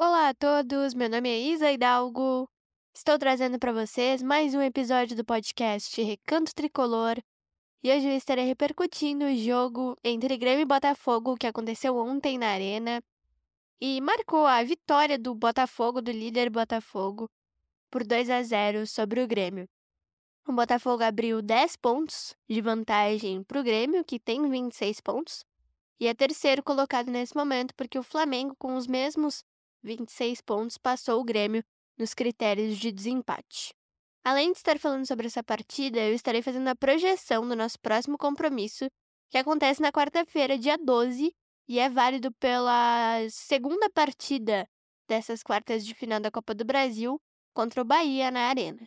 Olá a todos, meu nome é Isa Hidalgo. Estou trazendo para vocês mais um episódio do podcast Recanto Tricolor. E hoje eu estarei repercutindo o jogo entre Grêmio e Botafogo que aconteceu ontem na Arena e marcou a vitória do Botafogo, do líder Botafogo, por 2 a 0 sobre o Grêmio. O Botafogo abriu 10 pontos de vantagem para o Grêmio, que tem 26 pontos, e é terceiro colocado nesse momento, porque o Flamengo, com os mesmos 26 pontos, passou o Grêmio nos critérios de desempate. Além de estar falando sobre essa partida, eu estarei fazendo a projeção do nosso próximo compromisso, que acontece na quarta-feira, dia 12, e é válido pela segunda partida dessas quartas de final da Copa do Brasil contra o Bahia na Arena.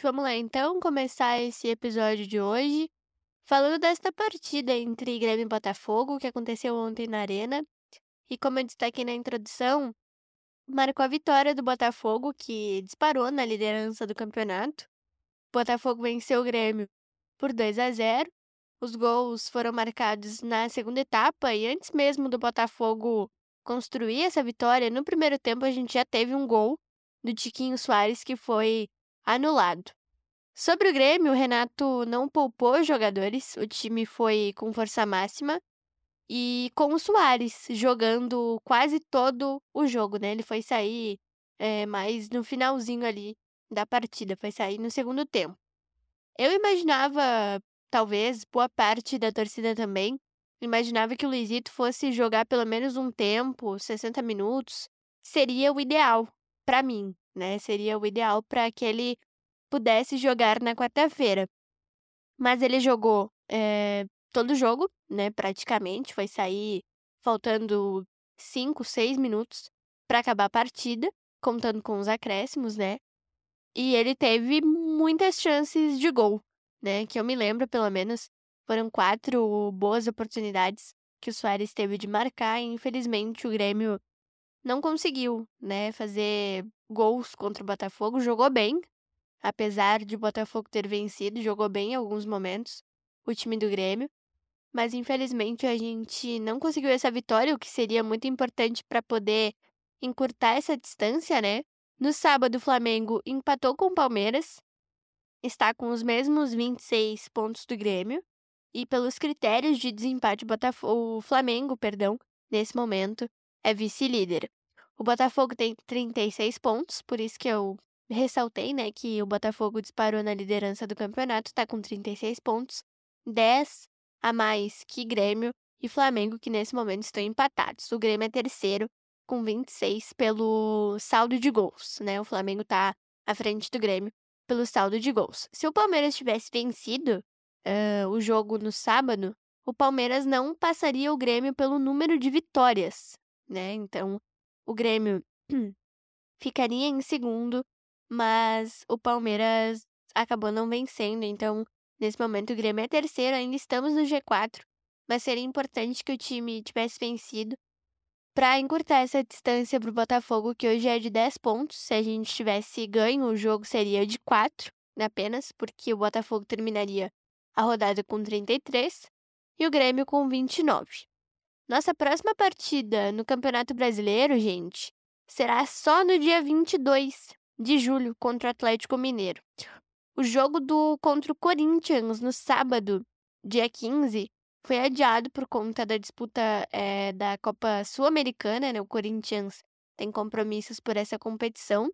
Gente, vamos lá então começar esse episódio de hoje falando desta partida entre Grêmio e Botafogo que aconteceu ontem na Arena. E como eu destaquei na introdução, marcou a vitória do Botafogo, que disparou na liderança do campeonato. O Botafogo venceu o Grêmio por 2 a 0. Os gols foram marcados na segunda etapa e antes mesmo do Botafogo construir essa vitória, no primeiro tempo a gente já teve um gol do Tiquinho Soares que foi anulado. Sobre o Grêmio, o Renato não poupou jogadores, o time foi com força máxima e com o Soares jogando quase todo o jogo, né? Ele foi sair é, mais no finalzinho ali da partida, foi sair no segundo tempo. Eu imaginava, talvez, boa parte da torcida também, imaginava que o Luizito fosse jogar pelo menos um tempo, 60 minutos, seria o ideal para mim, né? Seria o ideal para que ele pudesse jogar na quarta-feira. Mas ele jogou é, todo o jogo, né? Praticamente, foi sair faltando 5, 6 minutos para acabar a partida, contando com os acréscimos, né? E ele teve muitas chances de gol, né? Que eu me lembro, pelo menos, foram quatro boas oportunidades que o Soares teve de marcar e infelizmente o Grêmio não conseguiu, né, fazer gols contra o Botafogo, jogou bem, apesar de o Botafogo ter vencido, jogou bem em alguns momentos o time do Grêmio, mas infelizmente a gente não conseguiu essa vitória, o que seria muito importante para poder encurtar essa distância, né? No sábado, o Flamengo empatou com o Palmeiras, está com os mesmos 26 pontos do Grêmio, e pelos critérios de desempate, o Flamengo, perdão, nesse momento, é vice-líder. O Botafogo tem 36 pontos, por isso que eu ressaltei, né, que o Botafogo disparou na liderança do campeonato, está com 36 pontos, 10 a mais que Grêmio e Flamengo, que nesse momento estão empatados. O Grêmio é terceiro, com 26 pelo saldo de gols, né? O Flamengo está à frente do Grêmio pelo saldo de gols. Se o Palmeiras tivesse vencido uh, o jogo no sábado, o Palmeiras não passaria o Grêmio pelo número de vitórias, né? Então, o Grêmio ficaria em segundo, mas o Palmeiras acabou não vencendo. Então, nesse momento, o Grêmio é terceiro, ainda estamos no G4, mas seria importante que o time tivesse vencido para encurtar essa distância para o Botafogo, que hoje é de 10 pontos. Se a gente tivesse ganho, o jogo seria de 4 apenas, porque o Botafogo terminaria a rodada com 33 e o Grêmio com 29. Nossa próxima partida no Campeonato Brasileiro, gente, será só no dia 22 de julho contra o Atlético Mineiro. O jogo do contra o Corinthians no sábado dia 15, foi adiado por conta da disputa é, da Copa Sul-Americana, né? O Corinthians tem compromissos por essa competição.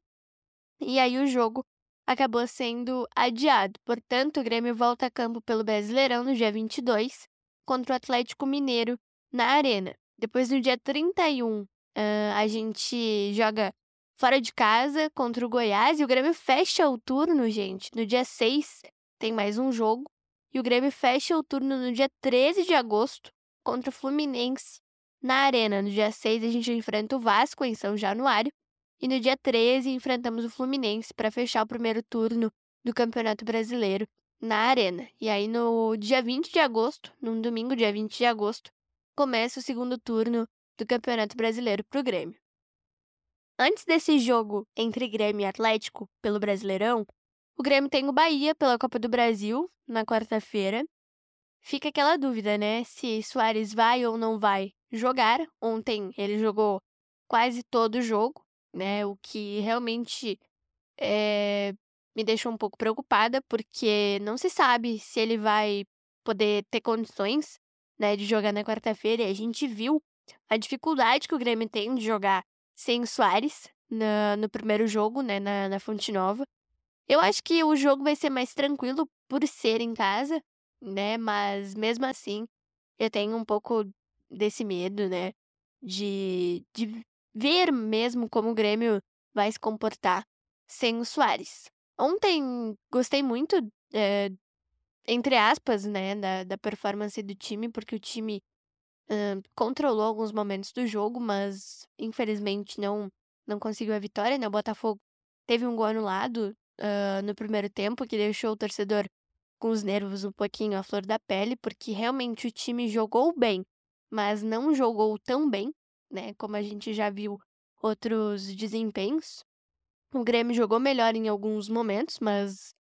E aí o jogo acabou sendo adiado. Portanto, o Grêmio volta a campo pelo Brasileirão no dia 22 contra o Atlético Mineiro na Arena. Depois, no dia 31, uh, a gente joga fora de casa contra o Goiás e o Grêmio fecha o turno, gente. No dia 6 tem mais um jogo e o Grêmio fecha o turno no dia 13 de agosto contra o Fluminense na Arena. No dia 6 a gente enfrenta o Vasco em São Januário e no dia 13 enfrentamos o Fluminense para fechar o primeiro turno do Campeonato Brasileiro na Arena. E aí no dia 20 de agosto, num domingo, dia 20 de agosto, começa o segundo turno do Campeonato Brasileiro para o Grêmio. Antes desse jogo entre Grêmio e Atlético pelo Brasileirão, o Grêmio tem o Bahia pela Copa do Brasil na quarta-feira. Fica aquela dúvida, né? Se Soares vai ou não vai jogar. Ontem ele jogou quase todo o jogo, né? O que realmente é, me deixou um pouco preocupada, porque não se sabe se ele vai poder ter condições né, de jogar na quarta-feira. E a gente viu a dificuldade que o Grêmio tem de jogar sem o Soares na, no primeiro jogo, né, na, na Fonte Nova. Eu acho que o jogo vai ser mais tranquilo por ser em casa, né? Mas mesmo assim, eu tenho um pouco desse medo, né? De, de ver mesmo como o Grêmio vai se comportar sem o Soares. Ontem gostei muito, é, entre aspas, né, da, da performance do time, porque o time uh, controlou alguns momentos do jogo, mas infelizmente não, não conseguiu a vitória, né? O Botafogo teve um gol anulado uh, no primeiro tempo, que deixou o torcedor com os nervos um pouquinho à flor da pele, porque realmente o time jogou bem, mas não jogou tão bem, né? Como a gente já viu outros desempenhos. O Grêmio jogou melhor em alguns momentos, mas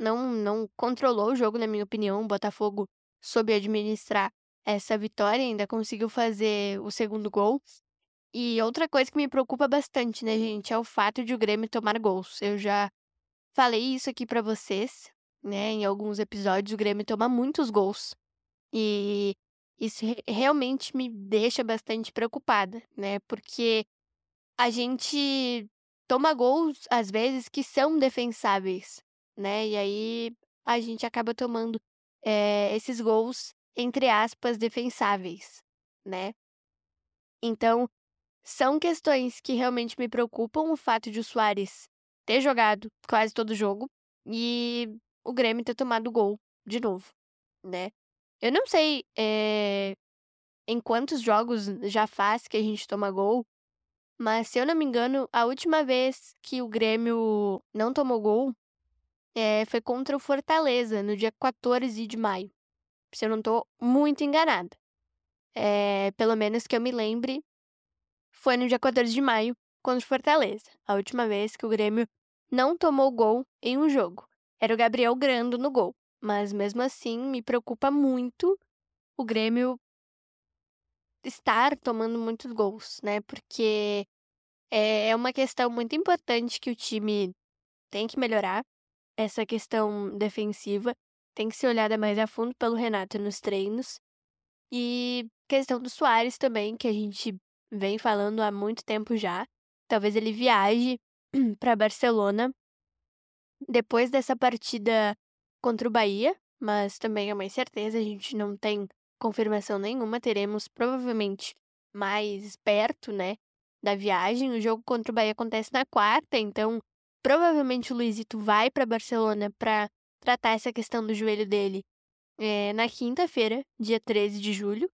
não, não controlou o jogo, na minha opinião. O Botafogo soube administrar essa vitória, ainda conseguiu fazer o segundo gol. E outra coisa que me preocupa bastante, né, gente, é o fato de o Grêmio tomar gols. Eu já falei isso aqui para vocês, né, em alguns episódios. O Grêmio toma muitos gols. E isso realmente me deixa bastante preocupada, né? Porque a gente toma gols, às vezes, que são defensáveis, né? E aí a gente acaba tomando é, esses gols, entre aspas, defensáveis, né? Então, são questões que realmente me preocupam o fato de o Soares ter jogado quase todo o jogo e o Grêmio ter tomado gol de novo, né? Eu não sei é, em quantos jogos já faz que a gente toma gol, mas se eu não me engano, a última vez que o Grêmio não tomou gol é, foi contra o Fortaleza, no dia 14 de maio. Se eu não estou muito enganada. É, pelo menos que eu me lembre, foi no dia 14 de maio contra o Fortaleza. A última vez que o Grêmio não tomou gol em um jogo. Era o Gabriel Grando no gol. Mas mesmo assim, me preocupa muito o Grêmio estar tomando muitos gols, né? Porque é, é uma questão muito importante que o time tem que melhorar. Essa questão defensiva tem que ser olhada mais a fundo pelo Renato nos treinos. E questão do Soares também, que a gente vem falando há muito tempo já. Talvez ele viaje para Barcelona depois dessa partida contra o Bahia, mas também é uma incerteza, a gente não tem confirmação nenhuma. Teremos provavelmente mais perto, né, da viagem. O jogo contra o Bahia acontece na quarta, então provavelmente o Luizito vai para Barcelona para tratar essa questão do joelho dele é, na quinta-feira, dia 13 de julho.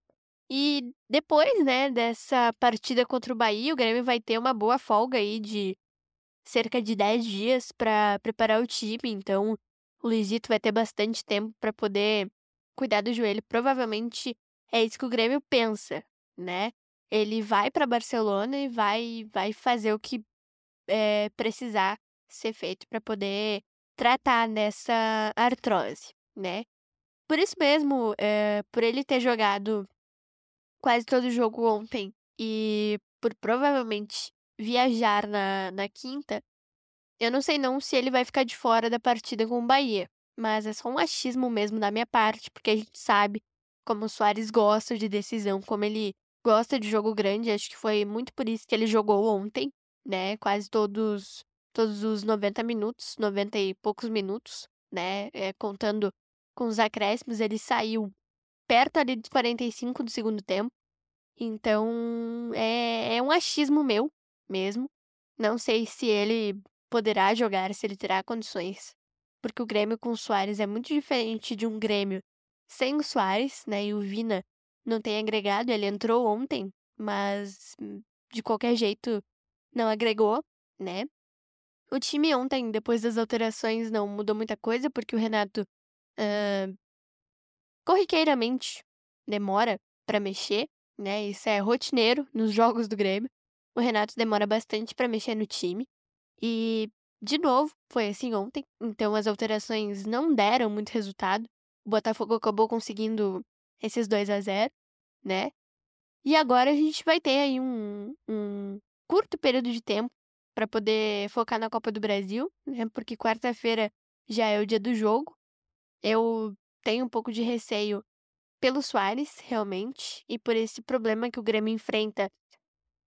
E depois, né, dessa partida contra o Bahia, o Grêmio vai ter uma boa folga aí de cerca de 10 dias para preparar o time, então o Luizito vai ter bastante tempo para poder cuidar do joelho. Provavelmente é isso que o Grêmio pensa, né? Ele vai para Barcelona e vai, vai fazer o que é, precisar ser feito para poder tratar dessa artrose, né? Por isso mesmo, é, por ele ter jogado quase todo o jogo ontem e por provavelmente viajar na, na quinta, eu não sei não se ele vai ficar de fora da partida com o Bahia, mas é só um achismo mesmo da minha parte, porque a gente sabe como o Soares gosta de decisão, como ele gosta de jogo grande. Acho que foi muito por isso que ele jogou ontem, né? Quase todos, todos os 90 minutos, 90 e poucos minutos, né? É, contando com os acréscimos, ele saiu perto ali dos 45 do segundo tempo. Então, é, é um achismo meu mesmo. Não sei se ele poderá jogar, se ele terá condições. Porque o Grêmio com o Soares é muito diferente de um Grêmio sem o Soares, né? E o Vina não tem agregado, ele entrou ontem, mas hum, de qualquer jeito não agregou, né? O time ontem, depois das alterações, não mudou muita coisa, porque o Renato uh, corriqueiramente demora para mexer, né? Isso é rotineiro nos jogos do Grêmio. O Renato demora bastante para mexer no time. E, de novo, foi assim ontem. Então as alterações não deram muito resultado. O Botafogo acabou conseguindo esses 2 a 0 né? E agora a gente vai ter aí um, um curto período de tempo para poder focar na Copa do Brasil, né? Porque quarta-feira já é o dia do jogo. Eu tenho um pouco de receio pelo Soares, realmente, e por esse problema que o Grêmio enfrenta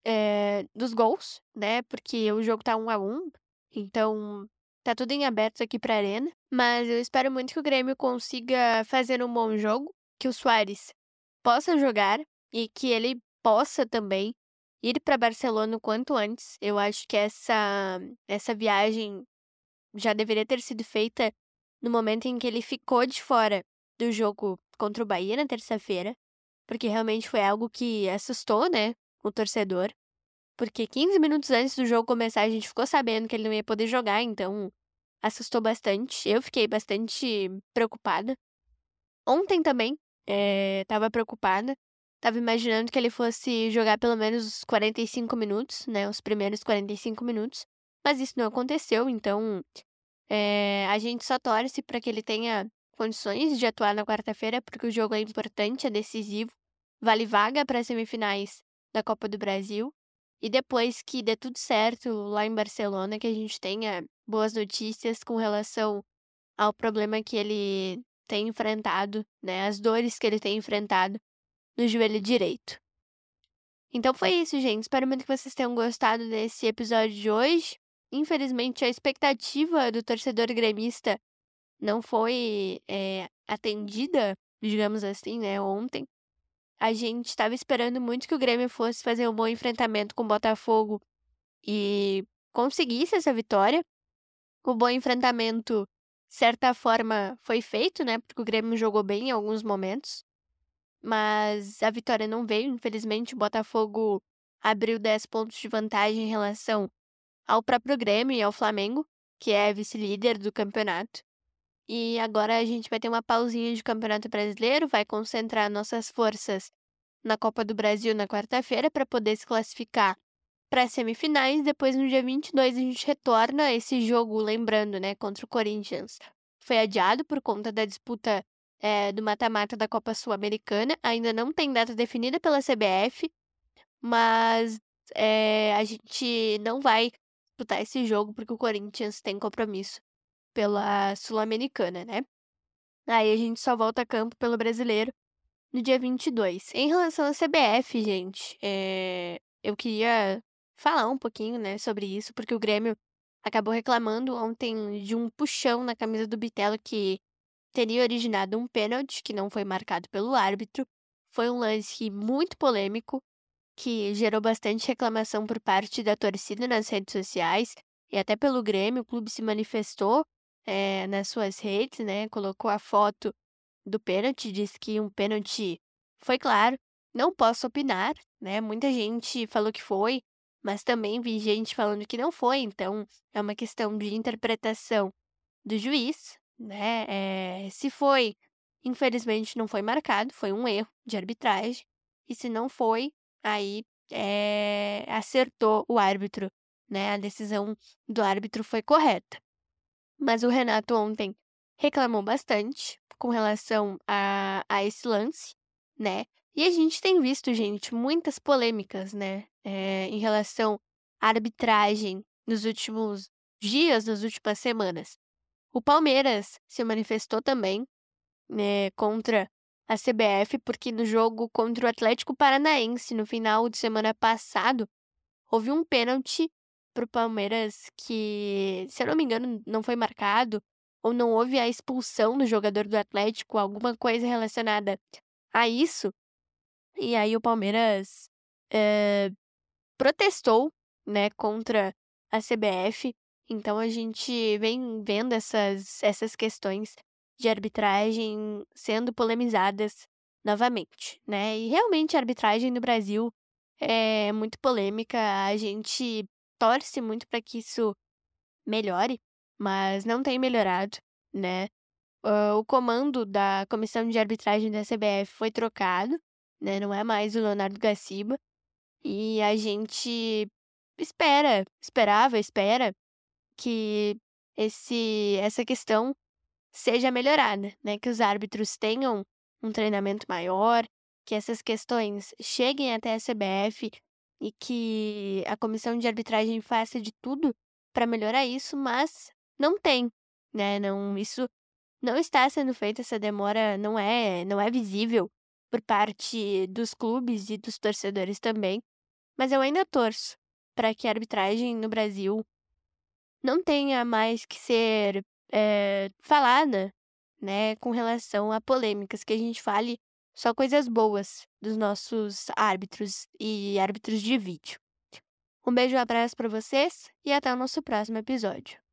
é, dos gols, né? Porque o jogo tá um a um, então tá tudo em aberto aqui pra Arena. Mas eu espero muito que o Grêmio consiga fazer um bom jogo, que o Soares possa jogar e que ele possa também ir para Barcelona o quanto antes. Eu acho que essa, essa viagem já deveria ter sido feita no momento em que ele ficou de fora do jogo contra o Bahia na terça-feira, porque realmente foi algo que assustou, né, o torcedor. Porque 15 minutos antes do jogo começar, a gente ficou sabendo que ele não ia poder jogar, então assustou bastante. Eu fiquei bastante preocupada. Ontem também, é, tava preocupada. Tava imaginando que ele fosse jogar pelo menos os 45 minutos, né? Os primeiros 45 minutos. Mas isso não aconteceu, então é, a gente só torce para que ele tenha condições de atuar na quarta-feira, porque o jogo é importante, é decisivo, vale vaga para as semifinais da Copa do Brasil. E depois que dê tudo certo lá em Barcelona, que a gente tenha boas notícias com relação ao problema que ele tem enfrentado, né? As dores que ele tem enfrentado no joelho direito. Então foi isso, gente. Espero muito que vocês tenham gostado desse episódio de hoje. Infelizmente, a expectativa do torcedor gremista não foi é, atendida, digamos assim, né, ontem. A gente estava esperando muito que o Grêmio fosse fazer um bom enfrentamento com o Botafogo e conseguisse essa vitória. O bom enfrentamento certa forma, foi feito, né? Porque o Grêmio jogou bem em alguns momentos. Mas a vitória não veio, infelizmente. O Botafogo abriu 10 pontos de vantagem em relação ao próprio Grêmio e ao Flamengo, que é vice-líder do campeonato. E agora a gente vai ter uma pausinha de Campeonato Brasileiro, vai concentrar nossas forças na Copa do Brasil na quarta-feira para poder se classificar para as semifinais. Depois, no dia 22, a gente retorna esse jogo, lembrando, né, contra o Corinthians. Foi adiado por conta da disputa é, do mata-mata da Copa Sul-Americana. Ainda não tem data definida pela CBF, mas é, a gente não vai disputar esse jogo porque o Corinthians tem compromisso pela Sul-Americana, né? Aí a gente só volta a campo pelo brasileiro no dia 22. Em relação à CBF, gente, é, eu queria falar um pouquinho, né, sobre isso, porque o Grêmio acabou reclamando ontem de um puxão na camisa do Bitelo que teria originado um pênalti que não foi marcado pelo árbitro. Foi um lance muito polêmico que gerou bastante reclamação por parte da torcida nas redes sociais e até pelo Grêmio. O clube se manifestou é, nas suas redes, né? Colocou a foto do pênalti, disse que um pênalti foi claro. Não posso opinar, né? Muita gente falou que foi, mas também vi gente falando que não foi, então é uma questão de interpretação do juiz, né? É, se foi, infelizmente não foi marcado, foi um erro de arbitragem, e se não foi, aí é, acertou o árbitro, né? A decisão do árbitro foi correta. Mas o Renato ontem reclamou bastante com relação a, a esse lance, né? E a gente tem visto, gente, muitas polêmicas, né, eh, em relação à arbitragem nos últimos dias, nas últimas semanas. O Palmeiras se manifestou também, né, contra a CBF, porque no jogo contra o Atlético Paranaense, no final de semana passado, houve um pênalti para o Palmeiras que, se eu não me engano, não foi marcado, ou não houve a expulsão do jogador do Atlético, alguma coisa relacionada a isso. E aí o Palmeiras eh, protestou, né, contra a CBF. Então a gente vem vendo essas, essas questões de arbitragem sendo polemizadas novamente, né? E realmente a arbitragem no Brasil é muito polêmica. A gente torce muito para que isso melhore, mas não tem melhorado, né? Uh, o comando da comissão de arbitragem da CBF foi trocado, né? Não é mais o Leonardo Gaciba. E a gente espera, esperava, espera que esse, essa questão seja melhorada, né? Que os árbitros tenham um treinamento maior, que essas questões cheguem até a CBF e que a comissão de arbitragem faça de tudo para melhorar isso, mas não tem, né? Não, isso não está sendo feito, essa demora não é, não é visível por parte dos clubes e dos torcedores também. Mas eu ainda torço para que a arbitragem no Brasil não tenha mais que ser é, falada, né, com relação a polêmicas, que a gente fale só coisas boas dos nossos árbitros e árbitros de vídeo. Um beijo e um abraço para vocês e até o nosso próximo episódio.